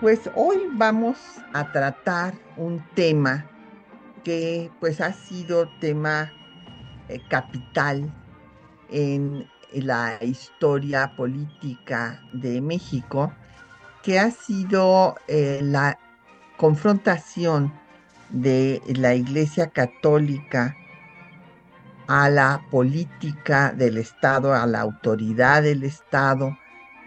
Pues hoy vamos a tratar un tema que pues ha sido tema eh, capital en la historia política de México, que ha sido eh, la confrontación de la Iglesia Católica a la política del Estado, a la autoridad del Estado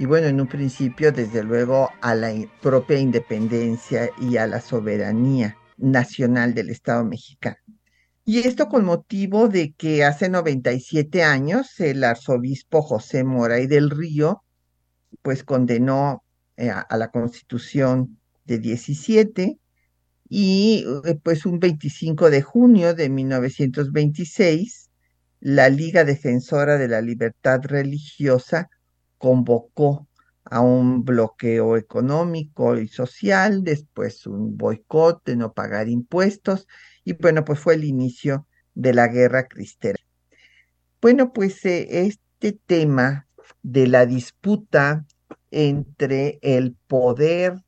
y bueno, en un principio desde luego a la propia independencia y a la soberanía nacional del Estado mexicano. Y esto con motivo de que hace 97 años el arzobispo José Moray del Río pues condenó eh, a la constitución de 17 y eh, pues un 25 de junio de 1926 la Liga Defensora de la Libertad Religiosa convocó a un bloqueo económico y social, después un boicot de no pagar impuestos y bueno, pues fue el inicio de la guerra cristera. Bueno, pues eh, este tema de la disputa entre el poder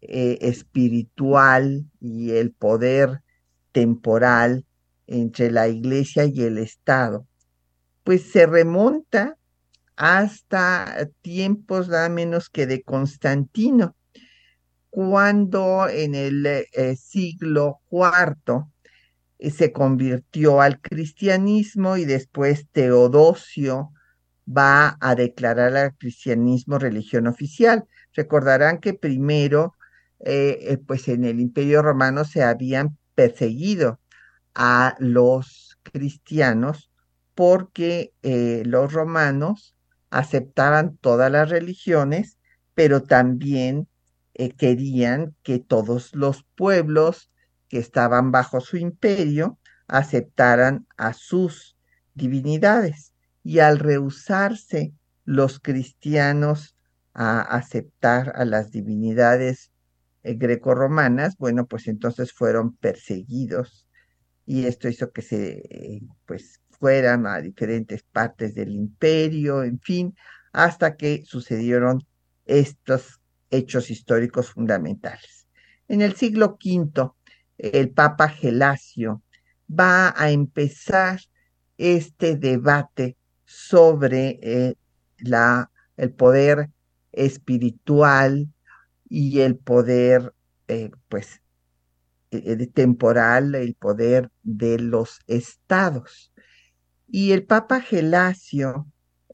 eh, espiritual y el poder temporal entre la iglesia y el Estado, pues se remonta hasta tiempos nada menos que de Constantino, cuando en el eh, siglo IV eh, se convirtió al cristianismo y después Teodosio va a declarar al cristianismo religión oficial. Recordarán que primero, eh, pues en el Imperio Romano se habían perseguido a los cristianos porque eh, los romanos aceptaban todas las religiones, pero también eh, querían que todos los pueblos que estaban bajo su imperio aceptaran a sus divinidades. Y al rehusarse los cristianos a aceptar a las divinidades eh, grecorromanas, bueno, pues entonces fueron perseguidos y esto hizo que se eh, pues fueran a diferentes partes del imperio, en fin, hasta que sucedieron estos hechos históricos fundamentales. En el siglo V, el Papa Gelasio va a empezar este debate sobre eh, la, el poder espiritual y el poder eh, pues eh, temporal, el poder de los estados. Y el Papa Gelasio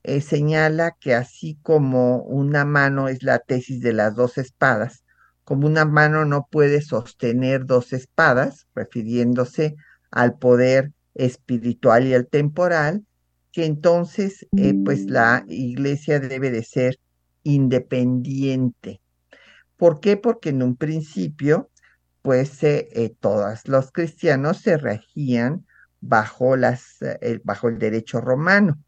eh, señala que así como una mano es la tesis de las dos espadas, como una mano no puede sostener dos espadas, refiriéndose al poder espiritual y al temporal, que entonces eh, pues la iglesia debe de ser independiente. ¿Por qué? Porque en un principio pues eh, eh, todos los cristianos se regían bajo, las, eh, bajo el derecho romano,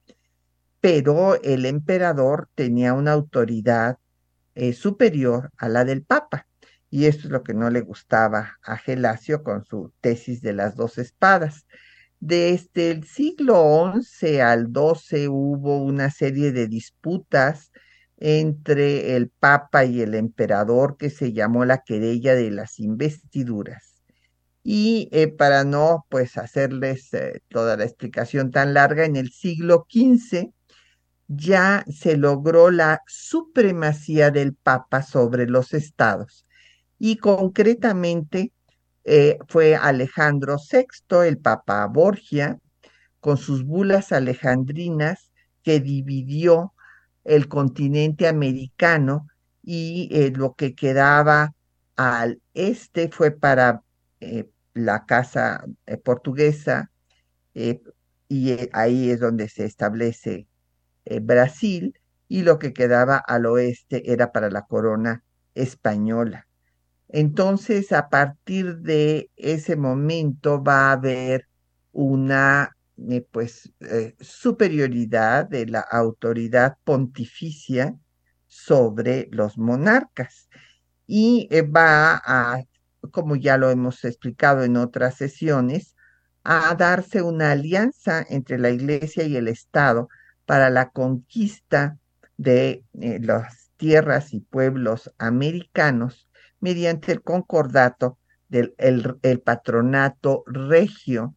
pero el emperador tenía una autoridad superior a la del papa. Y esto es lo que no le gustaba a Gelasio con su tesis de las dos espadas. Desde el siglo XI al XII hubo una serie de disputas entre el Papa y el emperador que se llamó la querella de las investiduras. Y eh, para no pues hacerles eh, toda la explicación tan larga, en el siglo XV ya se logró la supremacía del Papa sobre los estados. Y concretamente eh, fue Alejandro VI, el Papa Borgia, con sus bulas alejandrinas que dividió el continente americano y lo que quedaba al este fue para la casa eh, portuguesa y ahí es donde se establece Brasil y lo que quedaba al oeste era para la corona española. Entonces, a partir de ese momento va a haber una eh, pues eh, superioridad de la autoridad pontificia sobre los monarcas y eh, va a, como ya lo hemos explicado en otras sesiones, a darse una alianza entre la Iglesia y el Estado para la conquista de las tierras y pueblos americanos mediante el concordato del el, patronato regio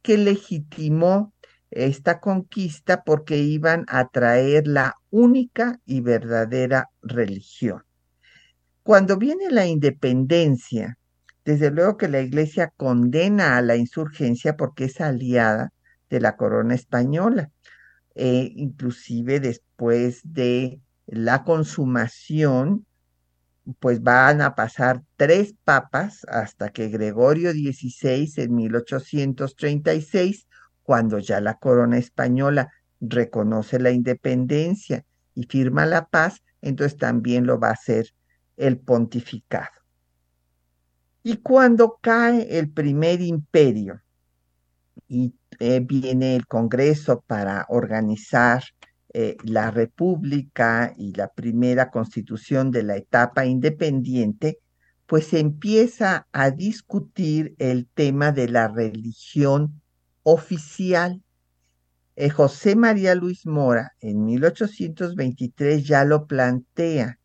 que legitimó esta conquista porque iban a traer la única y verdadera religión. Cuando viene la independencia, desde luego que la Iglesia condena a la insurgencia porque es aliada de la corona española, e inclusive después de la consumación pues van a pasar tres papas hasta que Gregorio XVI en 1836, cuando ya la corona española reconoce la independencia y firma la paz, entonces también lo va a hacer el pontificado. Y cuando cae el primer imperio y eh, viene el Congreso para organizar eh, la República y la primera constitución de la etapa independiente, pues empieza a discutir el tema de la religión oficial. Eh, José María Luis Mora en 1823 ya lo plantea,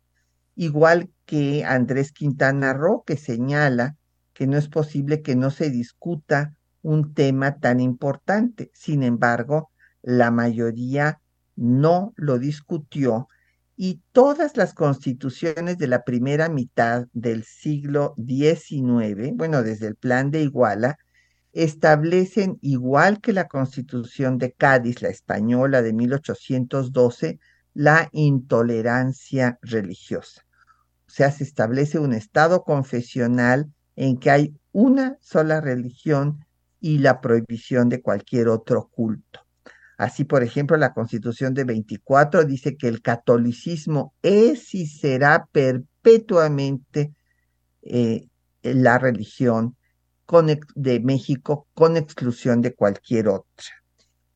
igual que Andrés Quintana Roo, que señala que no es posible que no se discuta un tema tan importante. Sin embargo, la mayoría no lo discutió y todas las constituciones de la primera mitad del siglo XIX, bueno, desde el plan de Iguala, establecen, igual que la constitución de Cádiz, la española de 1812, la intolerancia religiosa. O sea, se establece un estado confesional en que hay una sola religión y la prohibición de cualquier otro culto. Así, por ejemplo, la Constitución de 24 dice que el catolicismo es y será perpetuamente eh, la religión de México con exclusión de cualquier otra.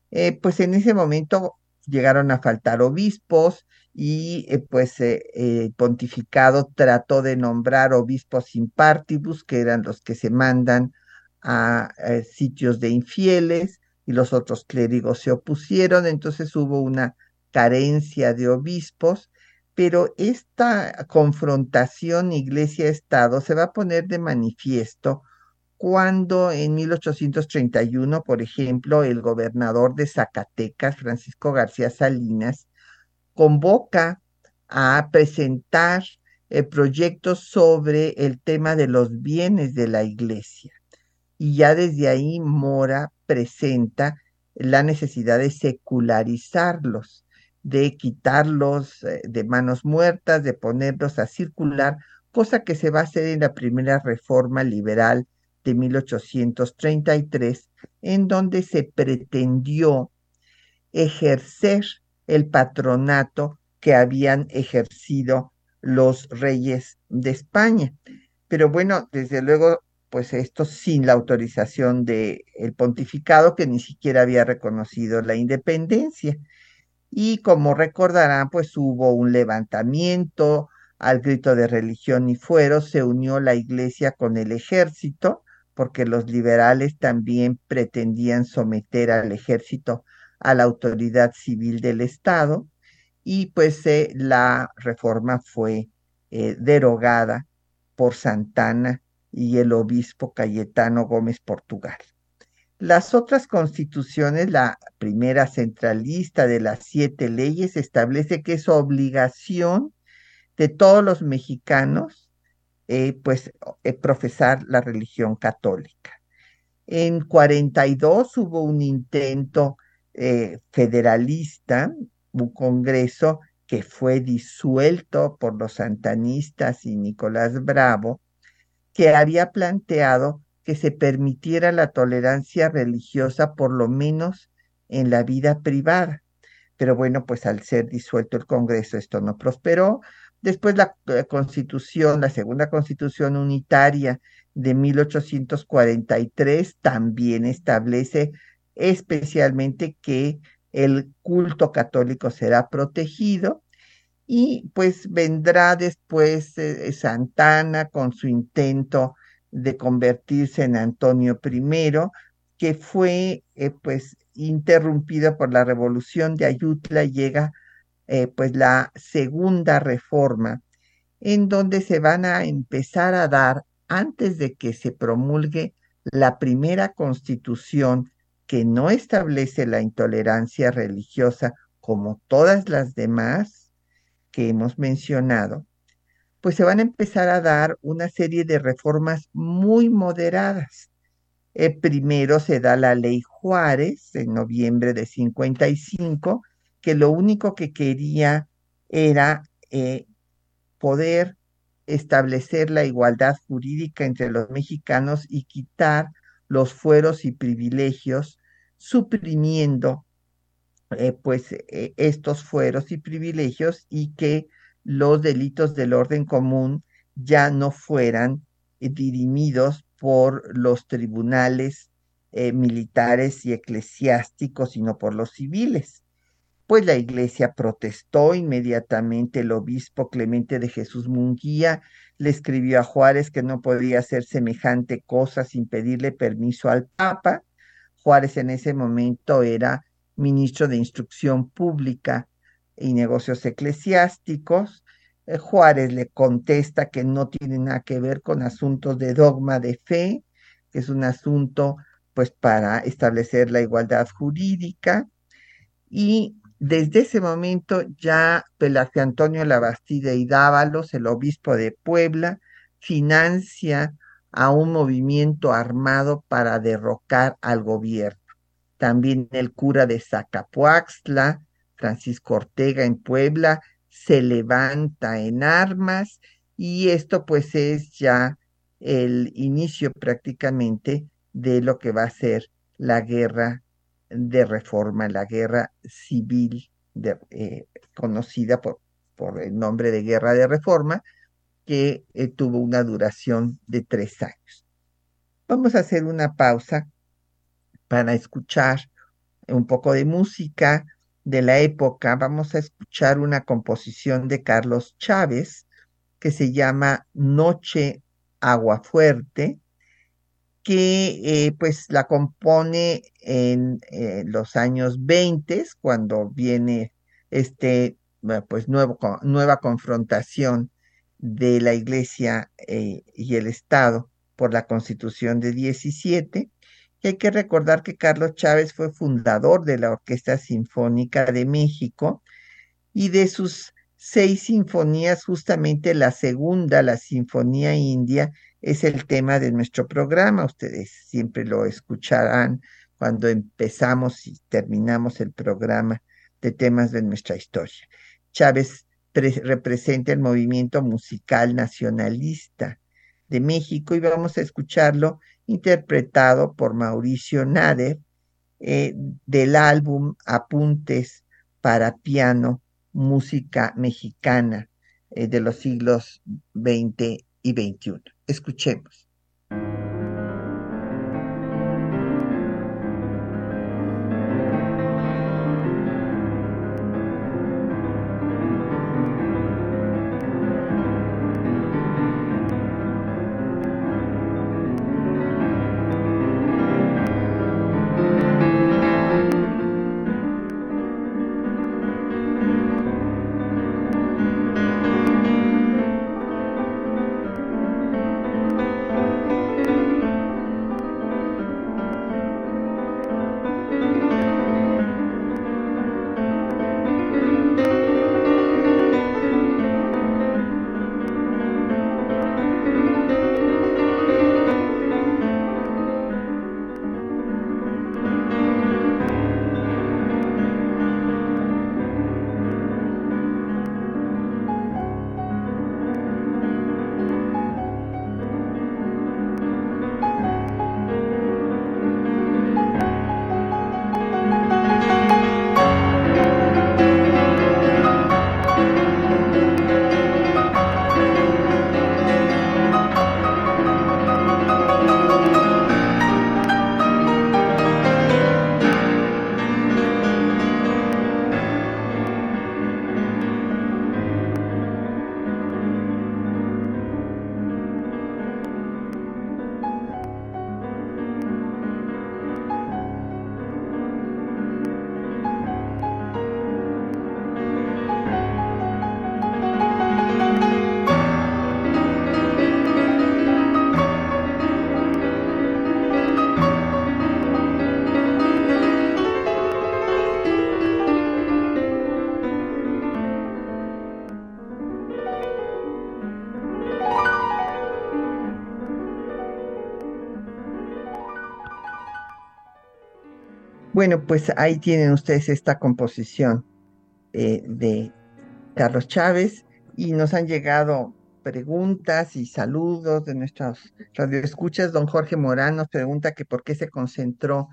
Eh, pues en ese momento llegaron a faltar obispos y eh, pues el pontificado trató de nombrar obispos impartibus, que eran los que se mandan a sitios de infieles, y los otros clérigos se opusieron, entonces hubo una carencia de obispos, pero esta confrontación iglesia-estado se va a poner de manifiesto cuando en 1831, por ejemplo, el gobernador de Zacatecas, Francisco García Salinas, convoca a presentar proyectos sobre el tema de los bienes de la iglesia. Y ya desde ahí Mora presenta la necesidad de secularizarlos, de quitarlos eh, de manos muertas, de ponerlos a circular, cosa que se va a hacer en la primera reforma liberal de 1833, en donde se pretendió ejercer el patronato que habían ejercido los reyes de España. Pero bueno, desde luego pues esto sin la autorización del pontificado que ni siquiera había reconocido la independencia. Y como recordarán, pues hubo un levantamiento al grito de religión y fuero, se unió la iglesia con el ejército, porque los liberales también pretendían someter al ejército a la autoridad civil del Estado, y pues eh, la reforma fue eh, derogada por Santana y el obispo Cayetano Gómez Portugal. Las otras constituciones, la primera centralista de las siete leyes, establece que es obligación de todos los mexicanos eh, pues profesar la religión católica. En 42 hubo un intento eh, federalista, un congreso que fue disuelto por los santanistas y Nicolás Bravo, que había planteado que se permitiera la tolerancia religiosa por lo menos en la vida privada. Pero bueno, pues al ser disuelto el Congreso esto no prosperó Después la, constitución, la segunda constitución unitaria de 1843 también establece especialmente que el culto católico será protegido y pues vendrá después eh, Santana con su intento de convertirse en Antonio I, que fue eh, pues interrumpido por la revolución de Ayutla, llega eh, pues la segunda reforma, en donde se van a empezar a dar, antes de que se promulgue la primera constitución que no establece la intolerancia religiosa como todas las demás que hemos mencionado, pues se van a empezar a dar una serie de reformas muy moderadas. Eh, primero se da la ley Juárez en noviembre de 55, que lo único que quería era eh, poder establecer la igualdad jurídica entre los mexicanos y quitar los fueros y privilegios, suprimiendo eh, pues estos fueros y privilegios y que los delitos del orden común ya no fueran eh, dirimidos por los tribunales eh, militares y eclesiásticos, sino por los civiles. Pues la iglesia protestó inmediatamente, el obispo Clemente de Jesús Munguía le escribió a Juárez que no podía hacer semejante cosa sin pedirle permiso al Papa. Juárez en ese momento era ministro de Instrucción Pública y negocios eclesiásticos. Eh, Juárez le contesta que no tiene nada que ver con asuntos de dogma de fe, que es un asunto pues para establecer la igualdad jurídica. Y desde ese momento ya Pelagio Antonio Labastida y Dávalos, el obispo de Puebla, financia a un movimiento armado para derrocar al gobierno. También el cura de Zacapuaxtla, Francisco Ortega en Puebla se levanta en armas y esto pues es ya el inicio prácticamente de lo que va a ser la guerra de reforma, la guerra civil eh, conocida por, por, el nombre de guerra de reforma, que eh, tuvo una duración de tres años. Vamos a hacer una pausa para escuchar un poco de música de la época, vamos a escuchar una composición de Carlos Chávez que se llama Noche Agua Fuerte, que eh, pues la compone en eh, los años 20, cuando viene este pues nuevo, nueva confrontación de la Iglesia eh, y el Estado por la Constitución de 17 hay que recordar que Carlos Chávez fue fundador de la Orquesta Sinfónica de México y de sus seis sinfonías, justamente la segunda, la Sinfonía India, es el tema de nuestro programa. Ustedes siempre lo escucharán cuando empezamos y terminamos el programa de temas de nuestra historia. Chávez representa el movimiento musical nacionalista de México y vamos a escucharlo interpretado por Mauricio Nader eh, del álbum Apuntes para piano, música mexicana eh, de los siglos XX y XXI. Escuchemos. Bueno, pues ahí tienen ustedes esta composición eh, de Carlos Chávez y nos han llegado preguntas y saludos de nuestros radioescuchas. Don Jorge Morán nos pregunta que por qué se concentró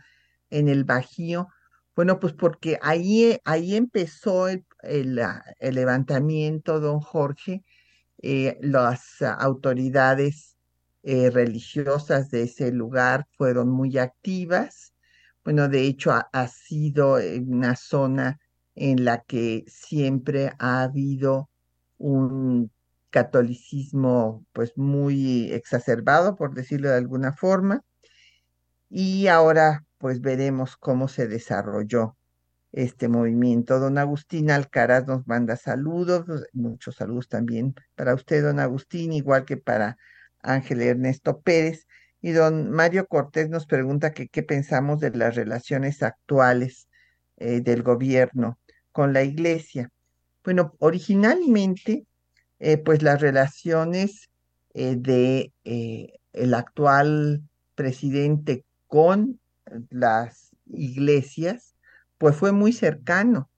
en el Bajío. Bueno, pues porque ahí, ahí empezó el, levantamiento, don Jorge. Eh, las autoridades eh, religiosas de ese lugar fueron muy activas bueno, de hecho ha, sido una zona en la que siempre ha habido un catolicismo pues muy exacerbado, por decirlo de alguna forma, y ahora pues veremos cómo se desarrolló este movimiento. Don Agustín Alcaraz nos manda saludos, muchos saludos también para usted, don Agustín, igual que para Ángel Ernesto Pérez. Y don Mario Cortés nos pregunta que qué pensamos de las relaciones actuales eh, del gobierno con la iglesia. Bueno, originalmente, eh, pues las relaciones eh, de el actual presidente con las iglesias, pues fue muy cercano.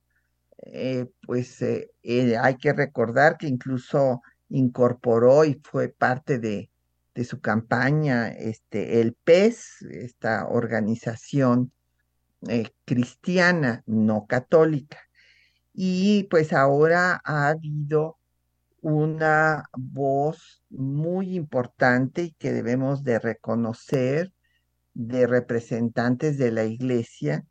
pues hay que recordar que incluso incorporó y fue parte de de su campaña, este, el PES, esta organización eh, cristiana, no católica. Y pues ahora ha habido una voz muy importante y que debemos de reconocer de representantes de la iglesia,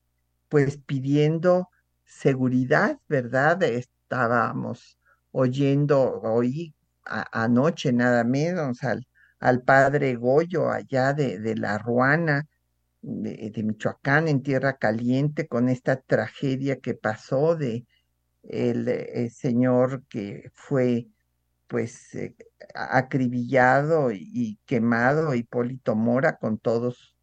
pues pidiendo seguridad, ¿verdad? Estábamos oyendo hoy anoche nada menos al al padre Goyo allá de, La Ruana, de, Michoacán, en Tierra Caliente, con esta tragedia que pasó de el, eh, señor que fue pues eh, acribillado y, quemado, Hipólito Mora, con todos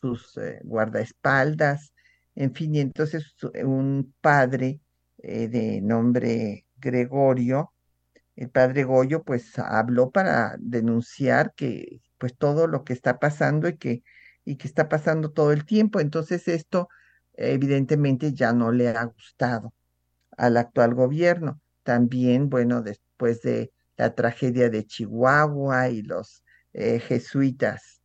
sus eh, guardaespaldas, en fin, y entonces un padre de nombre Gregorio, el padre Goyo pues habló para denunciar que pues todo lo que está pasando y que, y que está pasando todo el tiempo. Entonces esto evidentemente ya no le ha gustado al actual gobierno. También, bueno, después de la tragedia de Chihuahua y los eh, jesuitas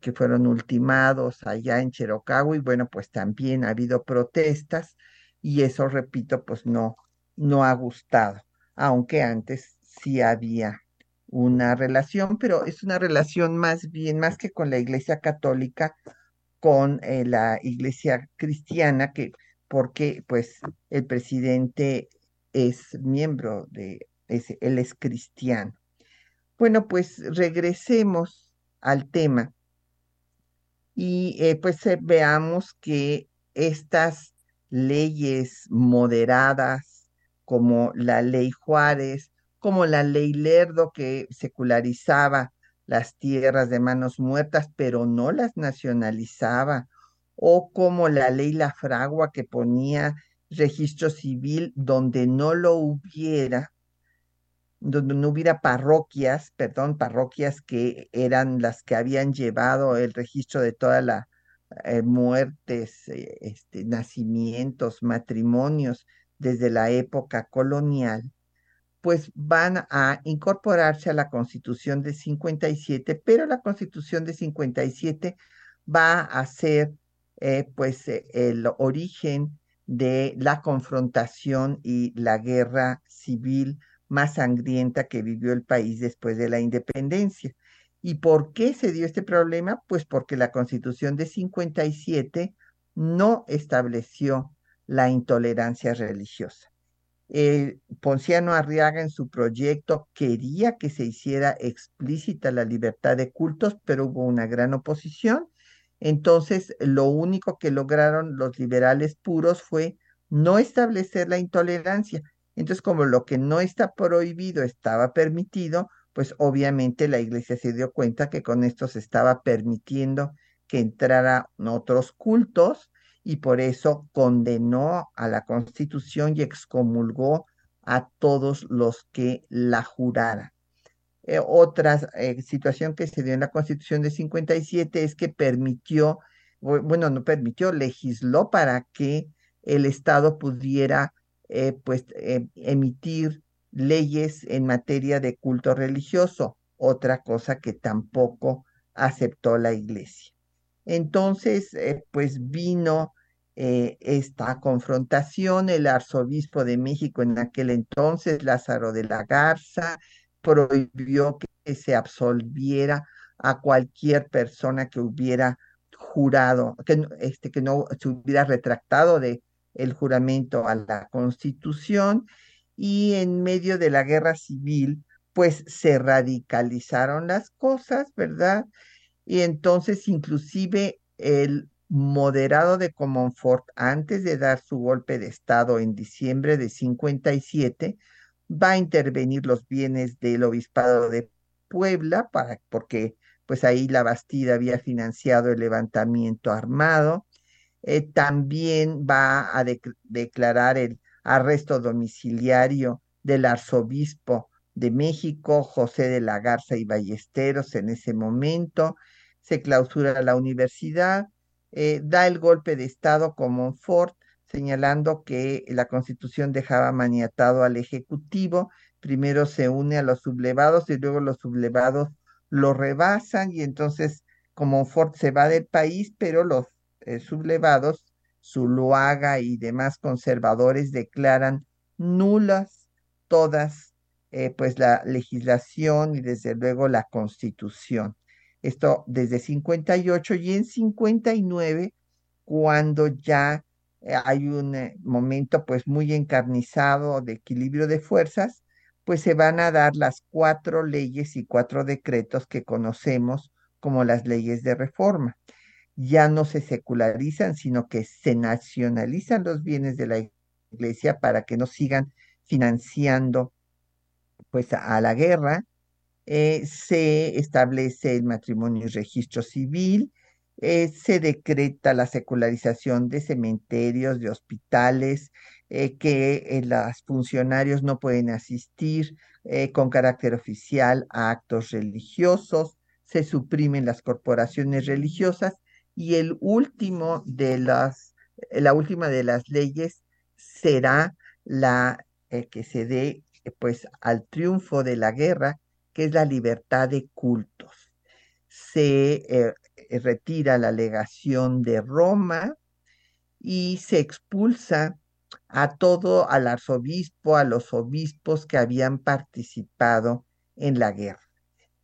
que fueron ultimados allá en Cherocagua y bueno, pues también ha habido protestas y eso, repito, pues no, no ha gustado aunque antes sí había una relación, pero es una relación más bien, más que con la Iglesia Católica, con eh, la Iglesia Cristiana, que porque pues el presidente es miembro de ese, él es cristiano. Bueno, pues regresemos al tema y eh, pues eh, veamos que estas leyes moderadas como la ley Juárez, como la ley Lerdo que secularizaba las tierras de manos muertas, pero no las nacionalizaba, o como la ley La Fragua que ponía registro civil donde no lo hubiera, donde no hubiera parroquias, perdón, parroquias que eran las que habían llevado el registro de todas las eh, muertes, eh, este, nacimientos, matrimonios desde la época colonial, pues van a incorporarse a la Constitución de 57, pero la Constitución de 57 va a ser eh, pues eh, el origen de la confrontación y la guerra civil más sangrienta que vivió el país después de la independencia. ¿Y por qué se dio este problema? Pues porque la Constitución de 57 no estableció la intolerancia religiosa. El Ponciano Arriaga en su proyecto quería que se hiciera explícita la libertad de cultos, pero hubo una gran oposición. Entonces, lo único que lograron los liberales puros fue no establecer la intolerancia. Entonces, como lo que no está prohibido estaba permitido, pues obviamente la iglesia se dio cuenta que con esto se estaba permitiendo que entraran otros cultos y por eso condenó a la Constitución y excomulgó a todos los que la juraran. Eh, otra eh, situación que se dio en la Constitución de 57 es que permitió bueno, no permitió, legisló para que el Estado pudiera eh, pues emitir leyes en materia de culto religioso, otra cosa que tampoco aceptó la iglesia. Entonces, pues vino esta confrontación, el arzobispo de México en aquel entonces, Lázaro de la Garza, prohibió que se absolviera a cualquier persona que hubiera jurado, que, este, que no se hubiera retractado de el juramento a la Constitución y en medio de la guerra civil, pues se radicalizaron las cosas, ¿verdad? Y entonces inclusive el moderado de Comonfort, antes de dar su golpe de Estado en diciembre de 57, va a intervenir los bienes del obispado de Puebla, para, porque pues ahí la Bastida había financiado el levantamiento armado. Eh, también va a declarar el arresto domiciliario del arzobispo de México, José de la Garza y Ballesteros, en ese momento. Se clausura la universidad, eh, da el golpe de Estado como Ford, señalando que la Constitución dejaba maniatado al Ejecutivo. Primero se une a los sublevados y luego los sublevados lo rebasan y entonces como Ford se va del país, pero los eh, sublevados, Zuluaga y demás conservadores declaran nulas todas eh, pues la legislación y desde luego la constitución. Esto desde 58 y en 59, cuando ya eh, hay un momento pues muy encarnizado de equilibrio de fuerzas, pues se van a dar las cuatro leyes y cuatro decretos que conocemos como las leyes de reforma. Ya no se secularizan, sino que se nacionalizan los bienes de la iglesia para que no sigan financiando pues a, la guerra. Eh, se establece el matrimonio y registro civil, eh, se decreta la secularización de cementerios, de hospitales, eh, que los funcionarios no pueden asistir con carácter oficial a actos religiosos, se suprimen las corporaciones religiosas y el último de las, la última de las leyes será la que se dé pues al triunfo de la guerra, que es la libertad de cultos. Se retira la legación de Roma y se expulsa a todo, al arzobispo, a los obispos que habían participado en la guerra.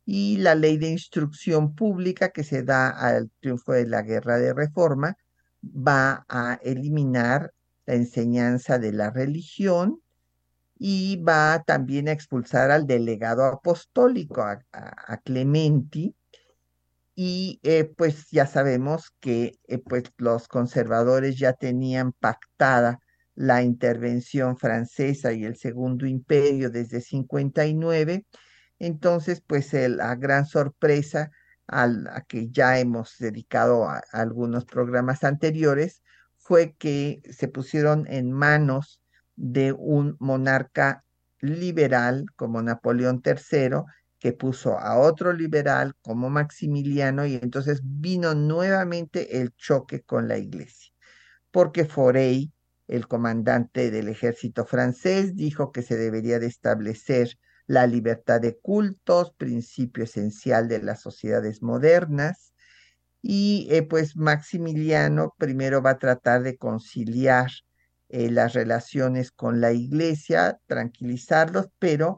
Y la ley de instrucción pública que se da al triunfo de la guerra de reforma va a eliminar la enseñanza de la religión y va también a expulsar al delegado apostólico, a, Clementi, y eh, pues ya sabemos que eh, pues los conservadores ya tenían pactada la intervención francesa y el Segundo Imperio desde 59. Entonces, pues la gran sorpresa a la que ya hemos dedicado a, algunos programas anteriores fue que se pusieron en manos de un monarca liberal como Napoleón III, que puso a otro liberal como Maximiliano y entonces vino nuevamente el choque con la iglesia, porque Forey el comandante del ejército francés dijo que se debería de establecer la libertad de cultos, principio esencial de las sociedades modernas. Y eh, pues Maximiliano primero va a tratar de conciliar eh, las relaciones con la iglesia, tranquilizarlos, pero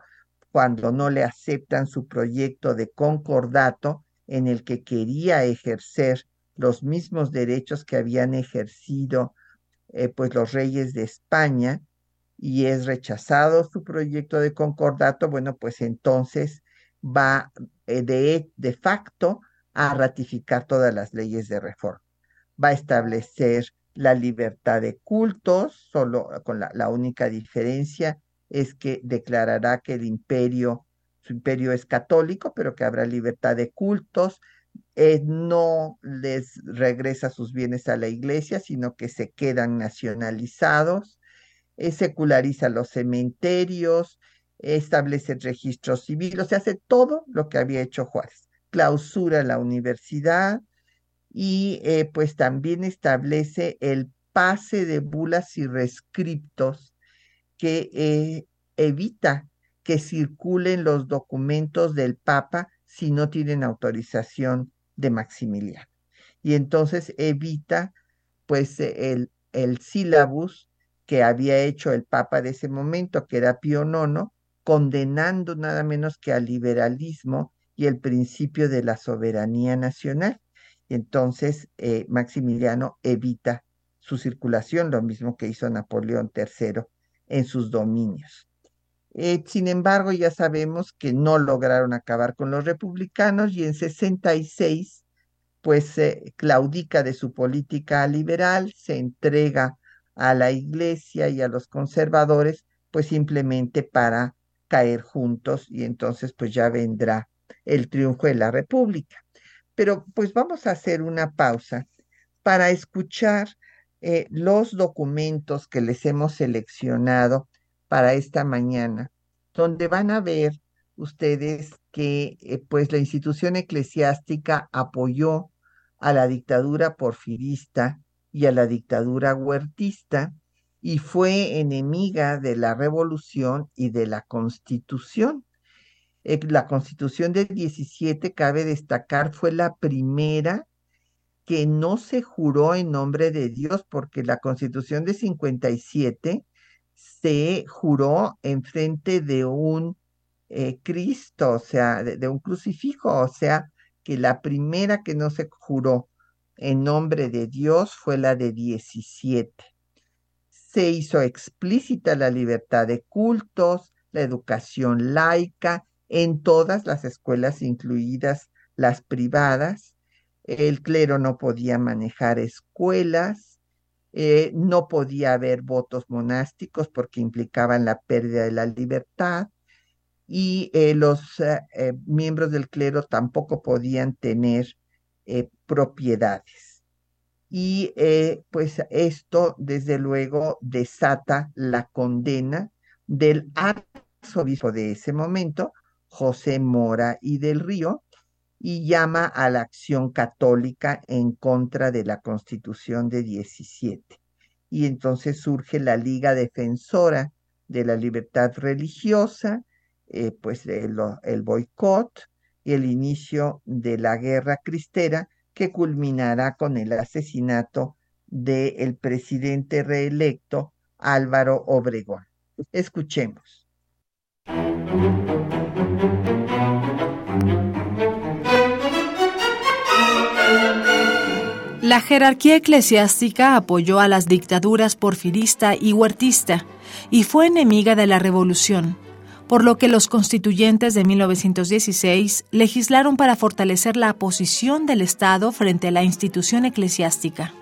cuando no le aceptan su proyecto de concordato en el que quería ejercer los mismos derechos que habían ejercido eh, pues los reyes de España y es rechazado su proyecto de concordato, bueno, pues entonces va eh, de, de facto a ratificar todas las leyes de reforma. Va a establecer la libertad de cultos, solo con la, única diferencia es que declarará que el imperio, su imperio es católico, pero que habrá libertad de cultos, eh, no les regresa sus bienes a la iglesia, sino que se quedan nacionalizados, eh, seculariza los cementerios, establece el registro civil, o sea, hace todo lo que había hecho Juárez. Clausura la universidad y eh, pues también establece el pase de bulas y rescriptos que eh, evita que circulen los documentos del Papa si no tienen autorización de Maximiliano. Y entonces evita pues el, el sílabus que había hecho el Papa de ese momento, que era Pío IX, condenando nada menos que al liberalismo y el principio de la soberanía nacional. Y entonces eh, Maximiliano evita su circulación, lo mismo que hizo Napoleón III en sus dominios. Eh, sin embargo, ya sabemos que no lograron acabar con los republicanos y en 66, pues se claudica de su política liberal, se entrega a la iglesia y a los conservadores, pues simplemente para caer juntos y entonces pues ya vendrá el triunfo de la república. Pero pues vamos a hacer una pausa para escuchar eh, los documentos que les hemos seleccionado para esta mañana, donde van a ver ustedes que eh, pues la institución eclesiástica apoyó a la dictadura porfirista y a la dictadura huertista y fue enemiga de la revolución y de la constitución. Eh, la constitución del 17, cabe destacar, fue la primera que no se juró en nombre de Dios, porque la constitución de 57 se juró en frente de un eh, Cristo, o sea, de, un crucifijo, o sea, que la primera que no se juró en nombre de Dios fue la de 17. Se hizo explícita la libertad de cultos, la educación laica en todas las escuelas, incluidas las privadas, el clero no podía manejar escuelas, eh, no podía haber votos monásticos porque implicaban la pérdida de la libertad y eh, los eh, miembros del clero tampoco podían tener propiedades. Y pues esto desde luego desata la condena del arzobispo de ese momento, José Mora y del Río, y llama a la acción católica en contra de la Constitución de 17. Y entonces surge la Liga Defensora de la Libertad Religiosa, eh, pues el, el boicot y el inicio de la guerra cristera que culminará con el asesinato del presidente reelecto Álvaro Obregón. Escuchemos. La jerarquía eclesiástica apoyó a las dictaduras porfirista y huertista y fue enemiga de la revolución, por lo que los constituyentes de 1916 legislaron para fortalecer la posición del Estado frente a la institución eclesiástica.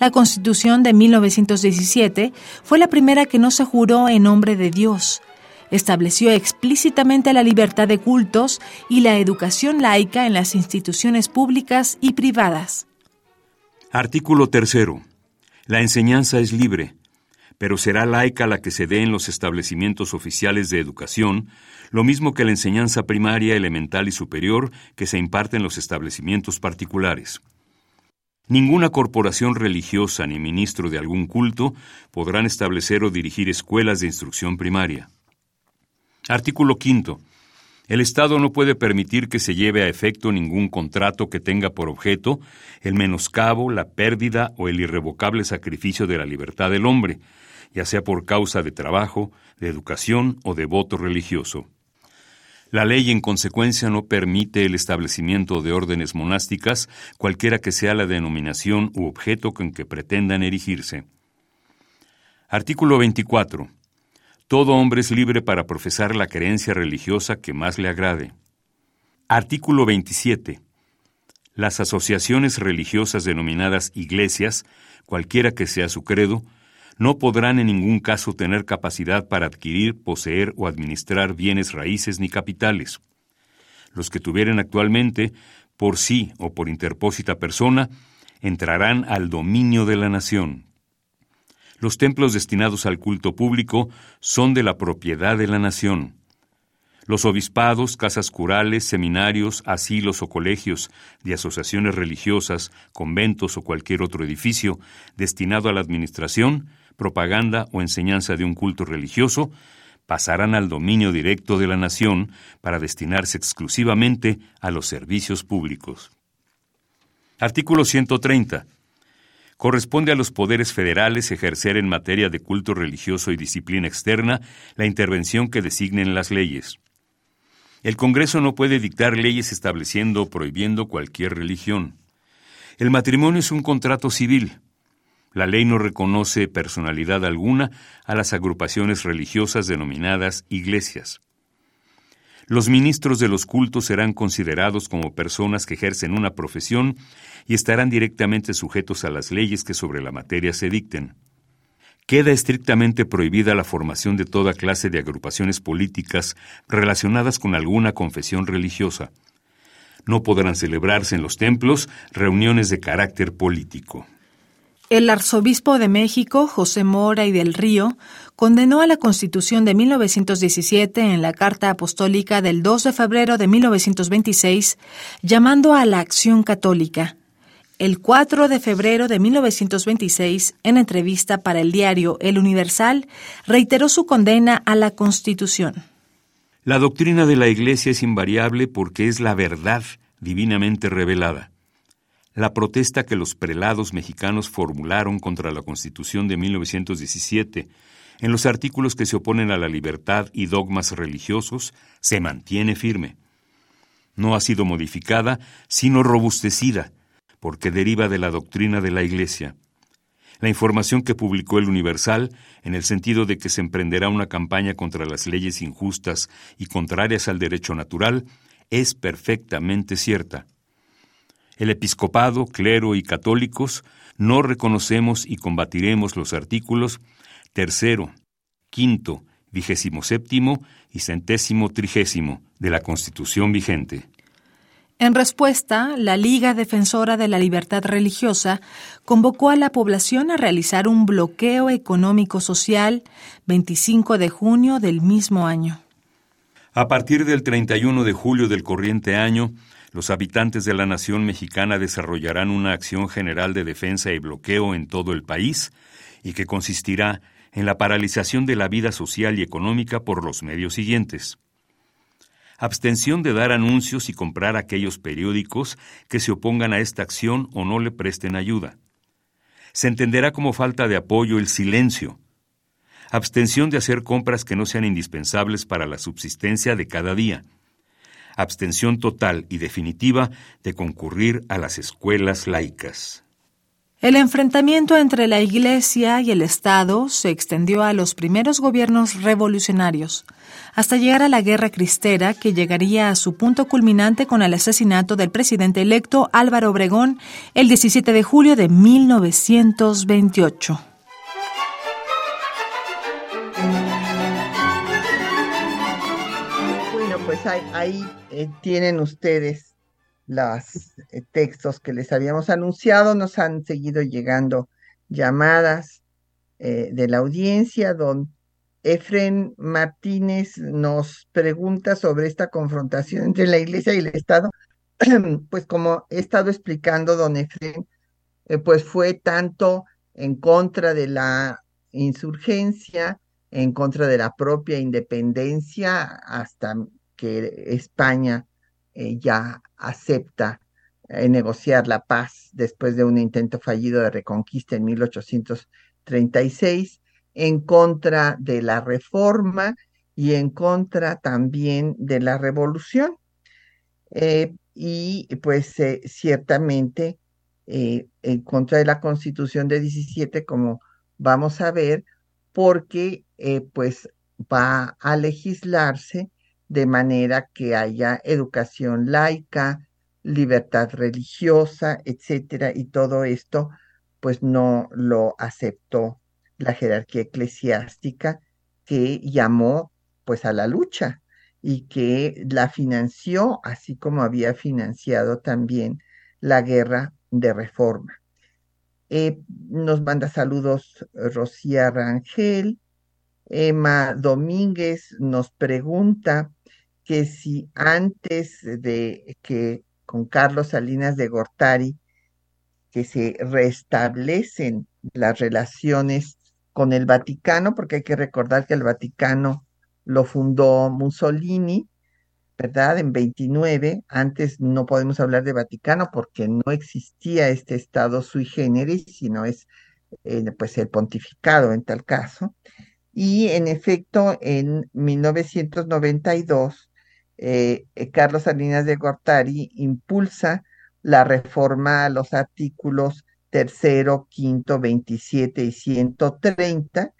La Constitución de 1917 fue la primera que no se juró en nombre de Dios. Estableció explícitamente la libertad de cultos y la educación laica en las instituciones públicas y privadas. Artículo tercero. La enseñanza es libre, pero será laica la que se dé en los establecimientos oficiales de educación, lo mismo que la enseñanza primaria, elemental y superior que se imparte en los establecimientos particulares. Ninguna corporación religiosa ni ministro de algún culto podrán establecer o dirigir escuelas de instrucción primaria. Artículo quinto. El Estado no puede permitir que se lleve a efecto ningún contrato que tenga por objeto el menoscabo, la pérdida o el irrevocable sacrificio de la libertad del hombre, ya sea por causa de trabajo, de educación o de voto religioso. La ley, en consecuencia, no permite el establecimiento de órdenes monásticas, cualquiera que sea la denominación u objeto con que pretendan erigirse. Artículo 24. Todo hombre es libre para profesar la creencia religiosa que más le agrade. Artículo 27. Las asociaciones religiosas denominadas iglesias, cualquiera que sea su credo, no podrán en ningún caso tener capacidad para adquirir, poseer o administrar bienes raíces ni capitales. Los que tuvieran actualmente, por sí o por interpósita persona, entrarán al dominio de la nación. Los templos destinados al culto público son de la propiedad de la nación. Los obispados, casas curales, seminarios, asilos o colegios de asociaciones religiosas, conventos o cualquier otro edificio destinado a la administración, propaganda o enseñanza de un culto religioso pasarán al dominio directo de la nación para destinarse exclusivamente a los servicios públicos. Artículo 130. Corresponde a los poderes federales ejercer en materia de culto religioso y disciplina externa la intervención que designen las leyes. El Congreso no puede dictar leyes estableciendo o prohibiendo cualquier religión. El matrimonio es un contrato civil. La ley no reconoce personalidad alguna a las agrupaciones religiosas denominadas iglesias. Los ministros de los cultos serán considerados como personas que ejercen una profesión y estarán directamente sujetos a las leyes que sobre la materia se dicten. Queda estrictamente prohibida la formación de toda clase de agrupaciones políticas relacionadas con alguna confesión religiosa. No podrán celebrarse en los templos reuniones de carácter político. El arzobispo de México, José Mora y del Río, condenó a la Constitución de 1917 en la Carta Apostólica del 2 de febrero de 1926, llamando a la acción católica. El 4 de febrero de 1926, en entrevista para el diario El Universal, reiteró su condena a la Constitución. La doctrina de la Iglesia es invariable porque es la verdad divinamente revelada. La protesta que los prelados mexicanos formularon contra la Constitución de 1917 en los artículos que se oponen a la libertad y dogmas religiosos se mantiene firme. No ha sido modificada, sino robustecida, porque deriva de la doctrina de la Iglesia. La información que publicó el Universal, en el sentido de que se emprenderá una campaña contra las leyes injustas y contrarias al derecho natural, es perfectamente cierta. El episcopado, clero y católicos no reconocemos y combatiremos los artículos tercero, quinto, vigésimo séptimo y centésimo trigésimo de la Constitución vigente. En respuesta, la Liga Defensora de la Libertad Religiosa convocó a la población a realizar un bloqueo económico-social 25 de junio del mismo año. A partir del 31 de julio del corriente año, los habitantes de la nación mexicana desarrollarán una acción general de defensa y bloqueo en todo el país y que consistirá en la paralización de la vida social y económica por los medios siguientes. Abstención de dar anuncios y comprar aquellos periódicos que se opongan a esta acción o no le presten ayuda. Se entenderá como falta de apoyo el silencio. Abstención de hacer compras que no sean indispensables para la subsistencia de cada día abstención total y definitiva de concurrir a las escuelas laicas. El enfrentamiento entre la Iglesia y el Estado se extendió a los primeros gobiernos revolucionarios, hasta llegar a la Guerra Cristera, que llegaría a su punto culminante con el asesinato del presidente electo Álvaro Obregón el 17 de julio de 1928. Pues ahí, eh, tienen ustedes los eh, textos que les habíamos anunciado. Nos han seguido llegando llamadas eh, de la audiencia, don Efren Martínez nos pregunta sobre esta confrontación entre la Iglesia y el Estado. pues como he estado explicando, don Efren, pues fue tanto en contra de la insurgencia, en contra de la propia independencia, hasta que España eh, ya acepta eh, negociar la paz después de un intento fallido de reconquista en 1836, en contra de la reforma y en contra también de la revolución. Eh, y pues ciertamente en contra de la constitución de 17, como vamos a ver, porque pues va a legislarse de manera que haya educación laica, libertad religiosa, etcétera, y todo esto pues no lo aceptó la jerarquía eclesiástica que llamó pues a la lucha y que la financió así como había financiado también la guerra de reforma. Eh, nos manda saludos Rocía Rangel. Emma Domínguez nos pregunta que si antes de que con Carlos Salinas de Gortari, que se restablecen las relaciones con el Vaticano, porque hay que recordar que el Vaticano lo fundó Mussolini, ¿verdad? En 29, antes no podemos hablar de Vaticano porque no existía este Estado sui generis, sino es eh, pues el pontificado en tal caso. Y en efecto, en 1992, eh, eh, Carlos Salinas de Gortari impulsa la reforma a los artículos tercero, quinto, 27 y 130,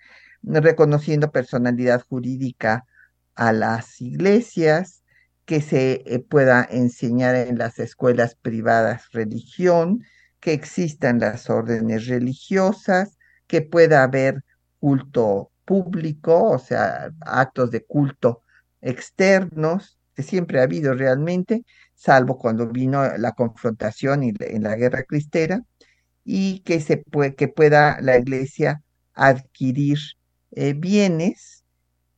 reconociendo personalidad jurídica a las iglesias, que se eh, pueda enseñar en las escuelas privadas religión, que existan las órdenes religiosas, que pueda haber culto público, o sea, actos de culto externos, que siempre ha habido realmente, salvo cuando vino la confrontación y en la guerra cristera, y que, se puede, que pueda la iglesia adquirir eh, bienes.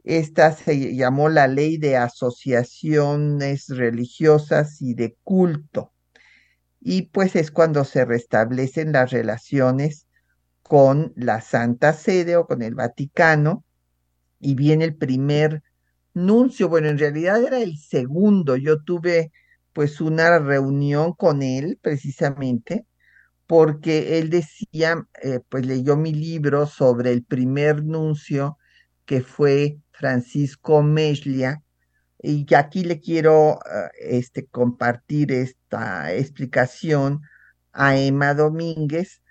Esta se llamó la ley de asociaciones religiosas y de culto. Y pues es cuando se restablecen las relaciones con la Santa Sede o con el Vaticano y viene el primer nuncio, bueno, en realidad era el segundo, yo tuve pues una reunión con él precisamente porque él decía, eh, pues leyó mi libro sobre el primer nuncio que fue Francisco Meslia, y aquí le quiero eh, este, compartir esta explicación a Emma Domínguez.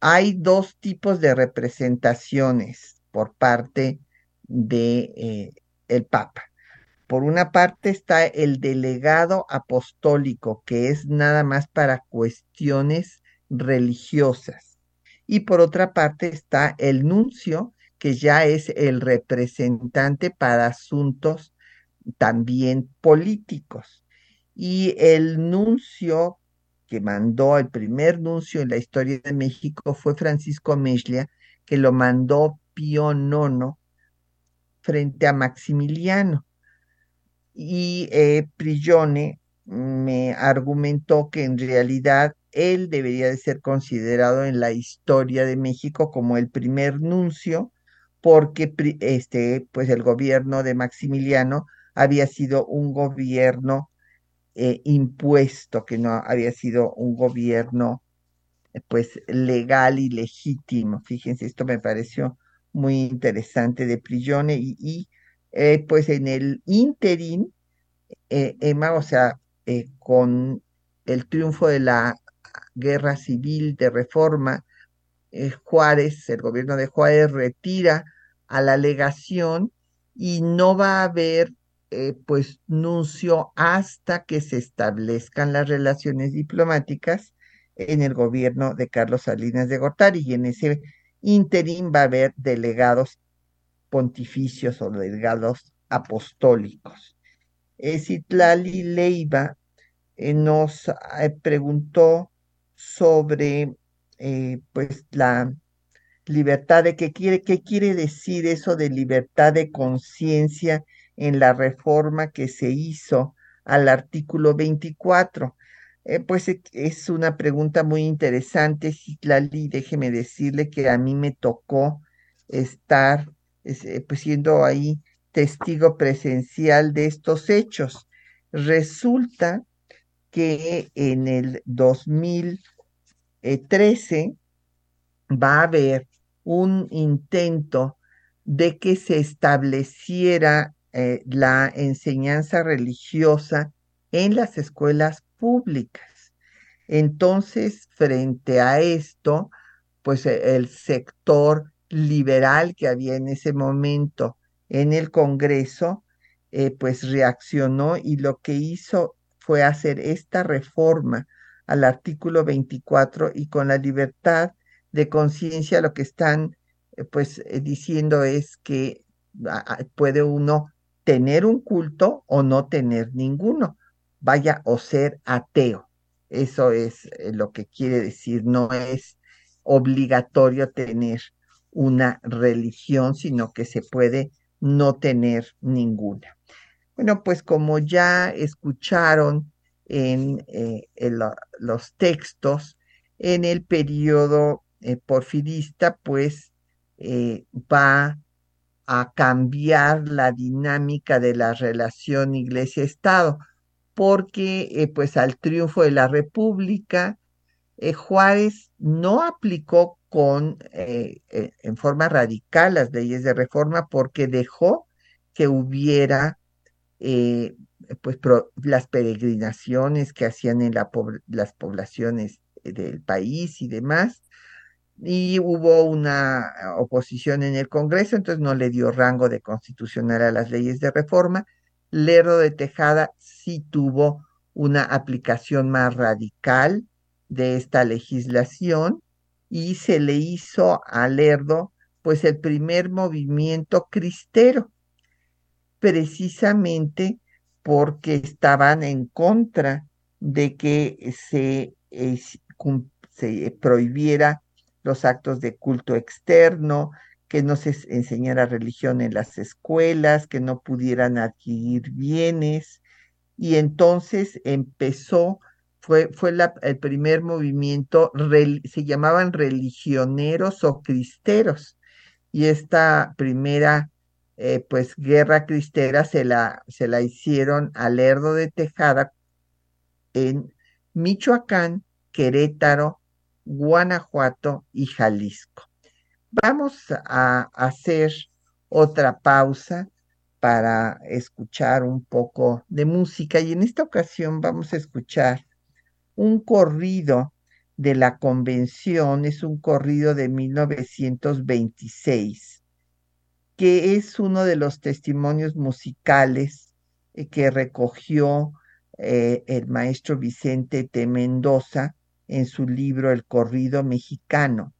Hay dos tipos de representaciones por parte de eh, el Papa. Por una parte está el delegado apostólico, que es nada más para cuestiones religiosas. Y por otra parte está el nuncio, que ya es el representante para asuntos también políticos. Y el nuncio que mandó, el primer nuncio en la historia de México fue Francisco Meslia, que lo mandó Pío IX frente a Maximiliano. Y eh, Prigione me argumentó que en realidad él debería de ser considerado en la historia de México como el primer nuncio, porque este, pues el gobierno de Maximiliano había sido un gobierno eh, impuesto, que no había sido un gobierno pues legal y legítimo. Fíjense, esto me pareció muy interesante de Prigione y, eh, pues en el interín, eh, Emma, o sea, con el triunfo de la guerra civil de reforma, Juárez, el gobierno de Juárez retira a la legación y no va a haber eh, pues nuncio hasta que se establezcan las relaciones diplomáticas en el gobierno de Carlos Salinas de Gortari. Y en ese interín va a haber delegados pontificios o delegados apostólicos. Citlali Leiva eh, nos eh, preguntó sobre pues la libertad de qué quiere, qué quiere decir eso de libertad de conciencia en la reforma que se hizo al artículo 24? Eh, pues e, es una pregunta muy interesante, Citlali. Déjeme decirle que a mí me tocó estar eh, pues siendo ahí testigo presencial de estos hechos. Resulta que en el 2013 va a haber un intento de que se estableciera eh, la enseñanza religiosa en las escuelas públicas. Entonces, frente a esto, pues e, el sector liberal que había en ese momento en el Congreso, eh, pues reaccionó y lo que hizo fue hacer esta reforma al artículo 24 y con la libertad de conciencia lo que están eh, pues diciendo es que puede uno tener un culto o no tener ninguno, vaya o ser ateo. Eso es eh, lo que quiere decir, no es obligatorio tener una religión, sino que se puede no tener ninguna. Bueno, pues como ya escucharon en, eh, los textos, en el periodo eh, porfirista, pues eh, va a cambiar la dinámica de la relación iglesia-estado, porque pues al triunfo de la República, Juárez no aplicó con, en forma radical las leyes de reforma porque dejó que hubiera eh, pues las peregrinaciones que hacían en las poblaciones del país y demás. Y hubo una oposición en el Congreso, entonces no le dio rango de constitucional a las leyes de reforma. Lerdo de Tejada sí tuvo una aplicación más radical de esta legislación y se le hizo a Lerdo pues el primer movimiento cristero precisamente porque estaban en contra de que se, se prohibiera los actos de culto externo, que no se enseñara religión en las escuelas, que no pudieran adquirir bienes. Y entonces empezó, fue, fue el primer movimiento, se llamaban religioneros o cristeros. Y esta primera eh, pues guerra cristera se la, se la hicieron a Lerdo de Tejada en Michoacán, Querétaro, Guanajuato y Jalisco. Vamos a hacer otra pausa para escuchar un poco de música y en esta ocasión vamos a escuchar un corrido de la convención, es un corrido de 1926 que es uno de los testimonios musicales eh, que recogió eh, el maestro Vicente T. Mendoza en su libro El corrido mexicano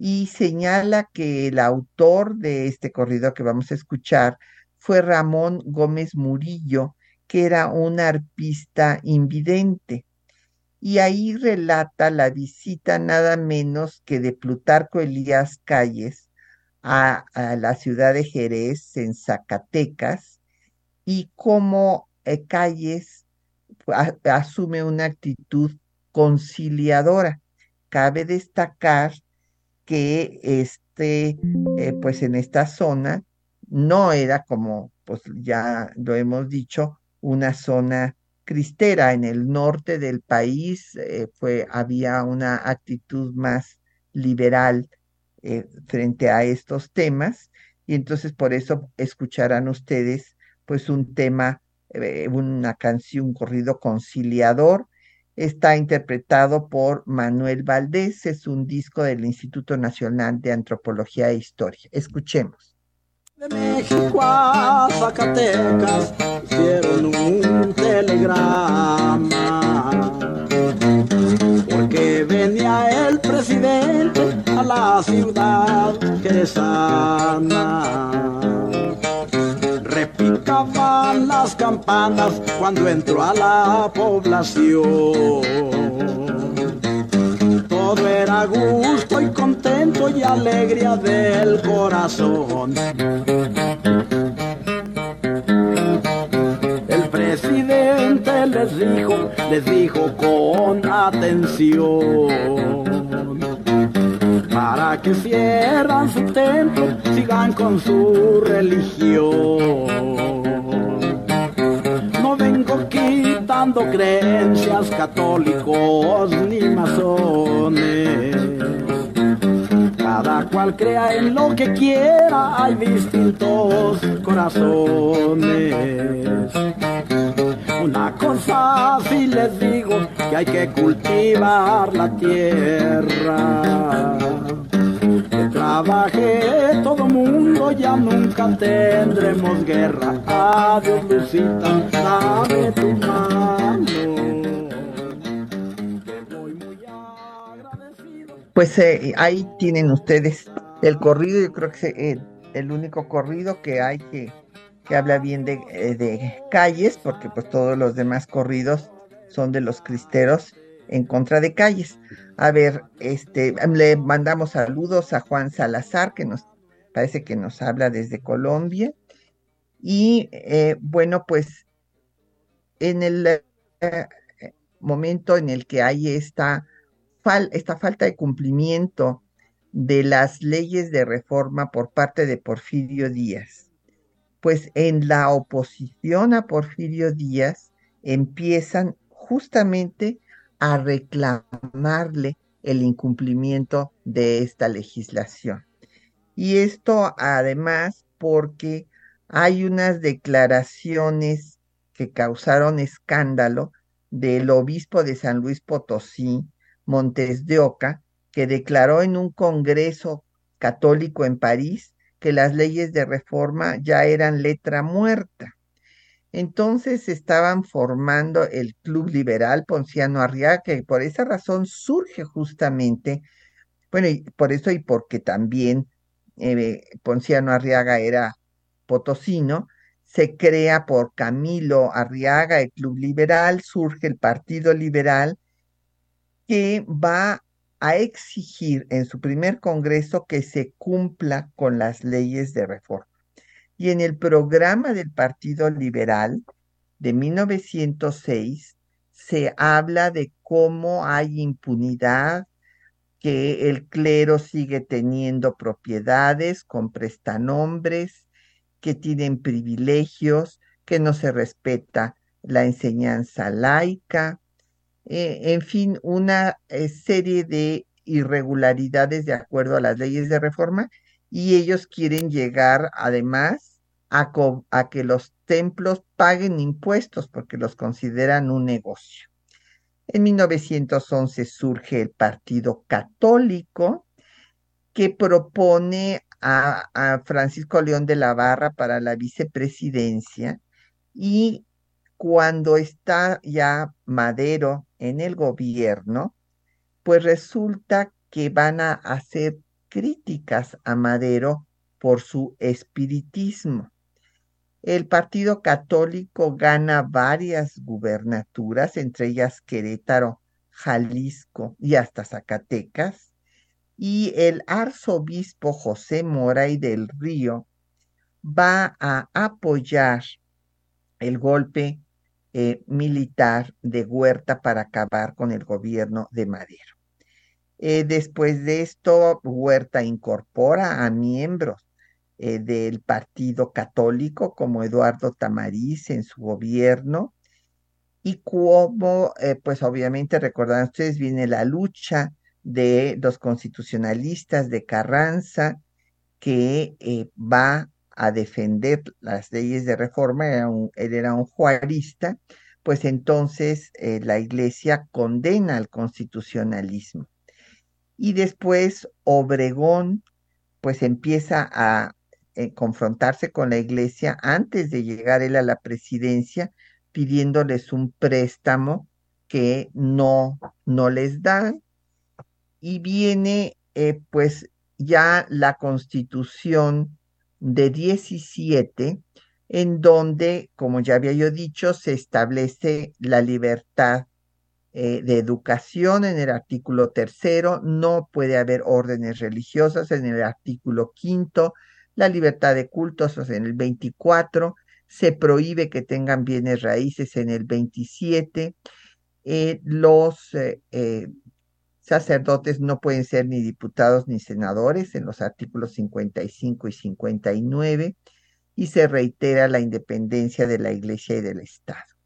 y señala que el autor de este corrido que vamos a escuchar fue Ramón Gómez Murillo, que era un arpista invidente. Y ahí relata la visita nada menos que de Plutarco Elías Calles a, la ciudad de Jerez, en Zacatecas, y cómo eh, Calles asume una actitud conciliadora. Cabe destacar que este, eh, pues en esta zona no era como, pues ya lo hemos dicho, una zona cristera. En el norte del país eh, fue, había una actitud más liberal eh, frente a estos temas y entonces por eso escucharán ustedes pues un tema, una canción, un corrido conciliador. Está interpretado por Manuel Valdés, es un disco del Instituto Nacional de Antropología e Historia. Escuchemos. De México a Zacatecas cuando entró a la población. Todo era gusto y contento y alegría del corazón. El presidente les dijo, les dijo con atención para que cierran su templo, sigan con su religión. Quitando creencias católicos ni masones. Cada cual crea en lo que quiera, hay distintos corazones. Una cosa sí les digo, que hay que cultivar la tierra. Que trabaje todo mundo, ya nunca tendremos guerra. Adiós, Lucita, dame tu mano. Pues eh, ahí tienen ustedes el corrido, yo creo que es eh, el único corrido que hay que que habla bien eh, de, calles, porque pues todos los demás corridos son de los cristeros en contra de calles. A ver, este, le mandamos saludos a Juan Salazar, que nos parece que nos habla desde Colombia. Y eh, bueno, pues en el eh, momento en el que hay esta, esta falta de cumplimiento de las leyes de reforma por parte de Porfirio Díaz, pues en la oposición a Porfirio Díaz empiezan justamente a reclamarle el incumplimiento de esta legislación. Y esto además porque hay unas declaraciones que causaron escándalo del obispo de San Luis Potosí, Montes de Oca, que declaró en un congreso católico en París que las leyes de reforma ya eran letra muerta. Entonces estaban formando el Club Liberal Ponciano Arriaga, que por esa razón surge justamente, bueno, y por eso y porque también eh, Ponciano Arriaga era potosino, se crea por Camilo Arriaga el Club Liberal, surge el Partido Liberal, que va a exigir en su primer congreso que se cumpla con las leyes de reforma. Y en el programa del Partido Liberal de 1906 se habla de cómo hay impunidad, que el clero sigue teniendo propiedades con prestanombres, que tienen privilegios, que no se respeta la enseñanza laica, eh, en fin, una eh, serie de irregularidades de acuerdo a las leyes de reforma y ellos quieren llegar además a, que los templos paguen impuestos porque los consideran un negocio. En 1911 surge el Partido Católico que propone a, a, Francisco León de la Barra para la vicepresidencia y cuando está ya Madero en el gobierno, pues resulta que van a hacer críticas a Madero por su espiritismo. El Partido Católico gana varias gubernaturas, entre ellas Querétaro, Jalisco y hasta Zacatecas, y el arzobispo José Moray del Río va a apoyar el golpe eh, militar de Huerta para acabar con el gobierno de Madero. Eh, después de esto, Huerta incorpora a miembros eh, del Partido Católico como Eduardo Tamariz en su gobierno y como, pues obviamente recordarán ustedes, viene la lucha de los constitucionalistas de Carranza que va a defender las leyes de reforma, él era un juarista, pues entonces eh, la iglesia condena al constitucionalismo. Y después Obregón, pues empieza a eh, confrontarse con la iglesia antes de llegar él a la presidencia, pidiéndoles un préstamo que no, no les dan. Y viene eh, pues ya la constitución de 17, en donde, como ya había yo dicho, se establece la libertad eh, de educación en el artículo tercero, no puede haber órdenes religiosas en el artículo quinto, la libertad de cultos en el 24, se prohíbe que tengan bienes raíces en el 27, eh, los eh, sacerdotes no pueden ser ni diputados ni senadores en los artículos 55 y 59 y se reitera la independencia de la Iglesia y del Estado.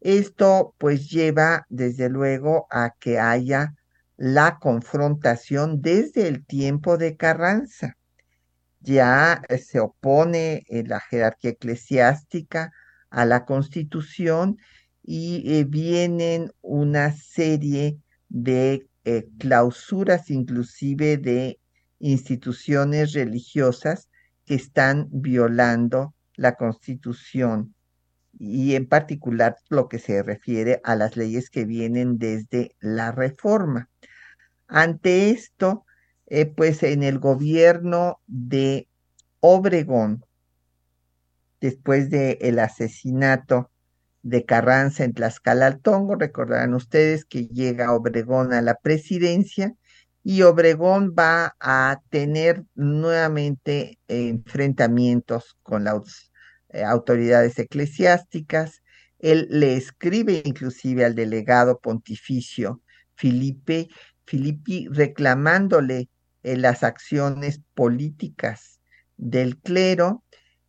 Esto pues lleva desde luego a que haya la confrontación desde el tiempo de Carranza. Ya se opone en la jerarquía eclesiástica a la constitución y eh, vienen una serie de eh, clausuras inclusive de instituciones religiosas que están violando la constitución y en particular lo que se refiere a las leyes que vienen desde la reforma. Ante esto, eh, pues en el gobierno de Obregón, después del el asesinato de Carranza en Tlaxcala-Tongo. Recordarán ustedes que llega Obregón a la presidencia y Obregón va a tener nuevamente enfrentamientos con los eh, autoridades eclesiásticas. Él le escribe inclusive al delegado pontificio Felipe, Filippi reclamándole eh, las acciones políticas del clero,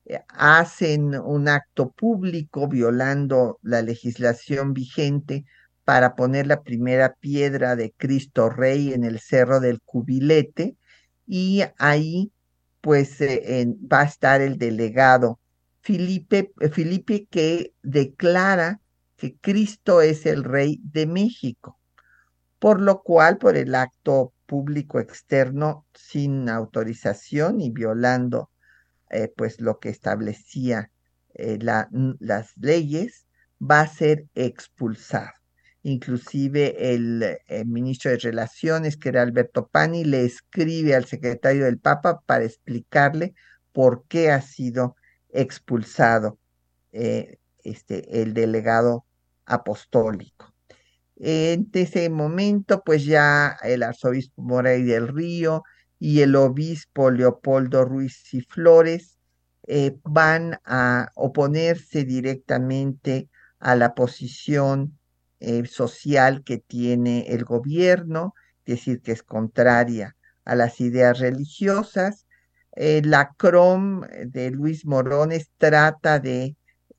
eh, hacen un acto público violando la legislación vigente para poner la primera piedra de Cristo Rey en el Cerro del Cubilete y ahí pues eh, va a estar el delegado Felipe, Felipe que declara que Cristo es el Rey de México, por lo cual por el acto público externo sin autorización y violando eh, pues lo que establecía eh, las leyes, va a ser expulsado. Inclusive el, el, ministro de Relaciones, que era Alberto Pani, le escribe al secretario del Papa para explicarle por qué ha sido expulsado eh, este, el delegado apostólico. En ese momento, pues ya el arzobispo Morey del Río y el obispo Leopoldo Ruiz y Flores eh, van a oponerse directamente a la posición eh, social que tiene el gobierno, es decir, que es contraria a las ideas religiosas. Eh, la CROM de Luis Morones trata de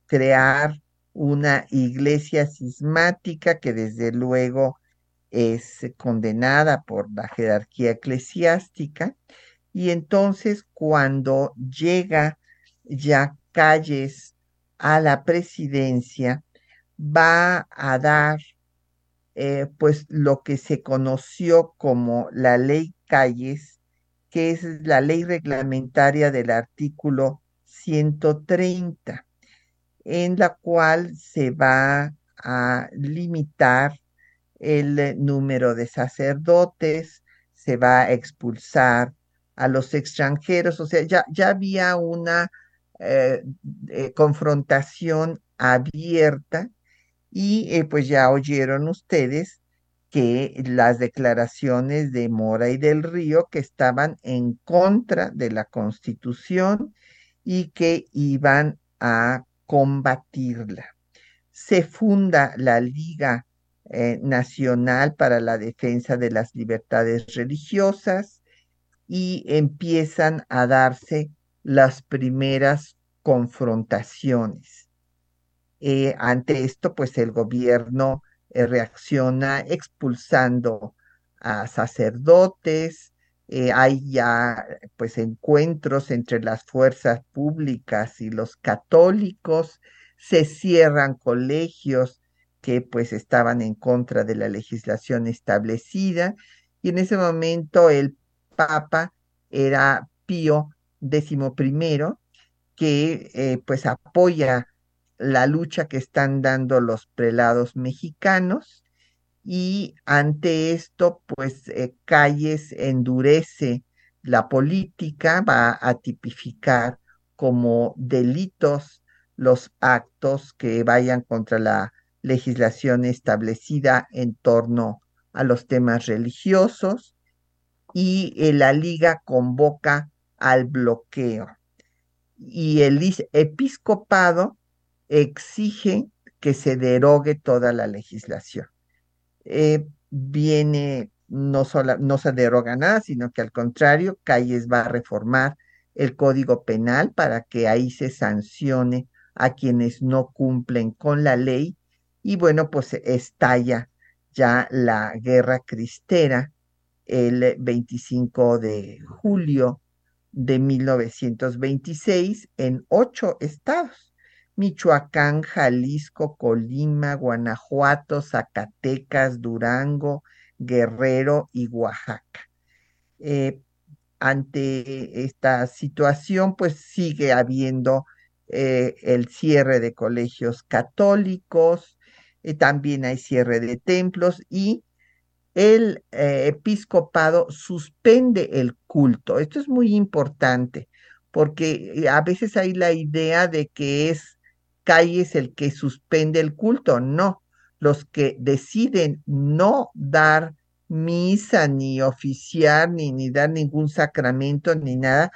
crear una iglesia cismática que desde luego es condenada por la jerarquía eclesiástica. Y entonces cuando llega ya Calles a la presidencia va a dar eh, pues lo que se conoció como la ley Calles, que es la ley reglamentaria del artículo 130 en la cual se va a limitar el número de sacerdotes, se va a expulsar a los extranjeros, o sea, ya, ya había una eh, eh, confrontación abierta y eh, pues ya oyeron ustedes que las declaraciones de Mora y del Río que estaban en contra de la constitución y que iban a combatirla. Se funda la Liga eh, Nacional para la Defensa de las Libertades Religiosas y empiezan a darse las primeras confrontaciones. Eh, ante esto, pues el gobierno eh, reacciona expulsando a sacerdotes, hay ya pues encuentros entre las fuerzas públicas y los católicos, se cierran colegios que pues estaban en contra de la legislación establecida y en ese momento el Papa era Pío XI que eh, pues apoya la lucha que están dando los prelados mexicanos y ante esto, pues eh, Calles endurece la política, va a tipificar como delitos los actos que vayan contra la legislación establecida en torno a los temas religiosos y eh, la liga convoca al bloqueo. Y el episcopado exige que se derogue toda la legislación. Eh, viene, no, no se deroga nada, sino que al contrario, Calles va a reformar el Código Penal para que ahí se sancione a quienes no cumplen con la ley. Y bueno, pues estalla ya la guerra cristera el 25 de julio de 1926 en ocho estados. Michoacán, Jalisco, Colima, Guanajuato, Zacatecas, Durango, Guerrero y Oaxaca. Eh, ante esta situación, pues sigue habiendo eh, el cierre de colegios católicos, eh, también hay cierre de templos y el episcopado suspende el culto. Esto es muy importante porque a veces hay la idea de que es es el que suspende el culto, no. Los que deciden no dar misa, ni oficiar, ni, ni dar ningún sacramento, ni nada,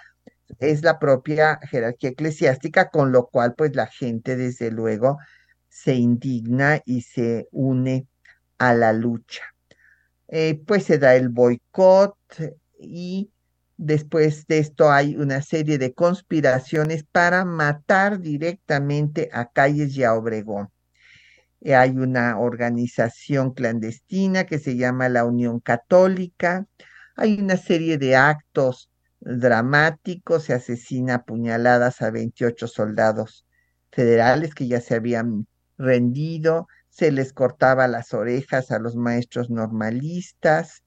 es la propia jerarquía eclesiástica, con lo cual pues la gente desde luego se indigna y se une a la lucha. Eh, pues se da el boicot y después de esto hay una serie de conspiraciones para matar directamente a Calles y a Obregón. Eh, hay una organización clandestina que se llama la Unión Católica, hay una serie de actos dramáticos, se asesina a puñaladas a 28 soldados federales que ya se habían rendido, se les cortaba las orejas a los maestros normalistas,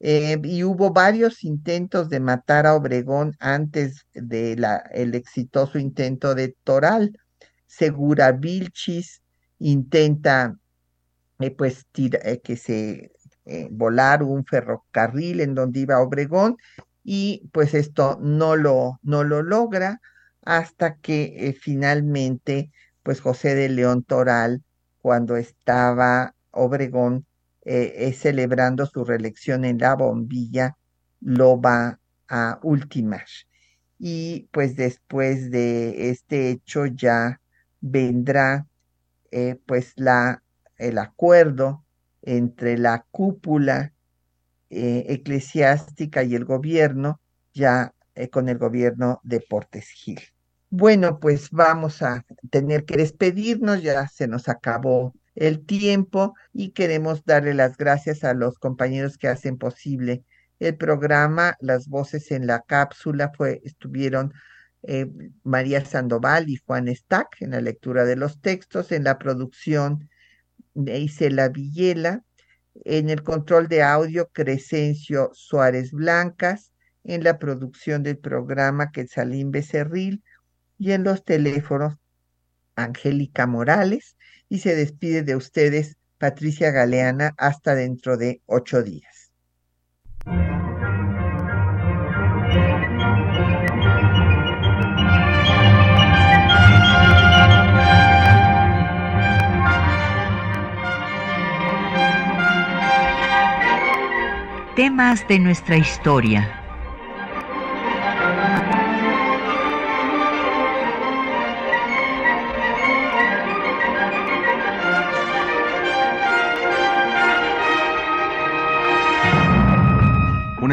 eh, y hubo varios intentos de matar a Obregón antes del el exitoso intento de Toral. Segura Vilchis intenta eh, pues eh, que se volar un ferrocarril en donde iba Obregón y pues esto no lo, no lo logra hasta que finalmente pues José de León Toral cuando estaba Obregón eh, celebrando su reelección en la bombilla, lo va a ultimar. Y pues después de este hecho ya vendrá eh, pues la, el acuerdo entre la cúpula eh, eclesiástica y el gobierno, ya con el gobierno de Portes Gil. Bueno, pues vamos a tener que despedirnos, ya se nos acabó el tiempo y queremos darle las gracias a los compañeros que hacen posible el programa. Las voces en la cápsula fue, estuvieron eh, María Sandoval y Juan Stack en la lectura de los textos, en la producción de Isela Villela, en el control de audio Crescencio Suárez Blancas, en la producción del programa Quetzalín Becerril, y en los teléfonos Angélica Morales y se despide de ustedes Patricia Galeana hasta dentro de ocho días. Temas de nuestra historia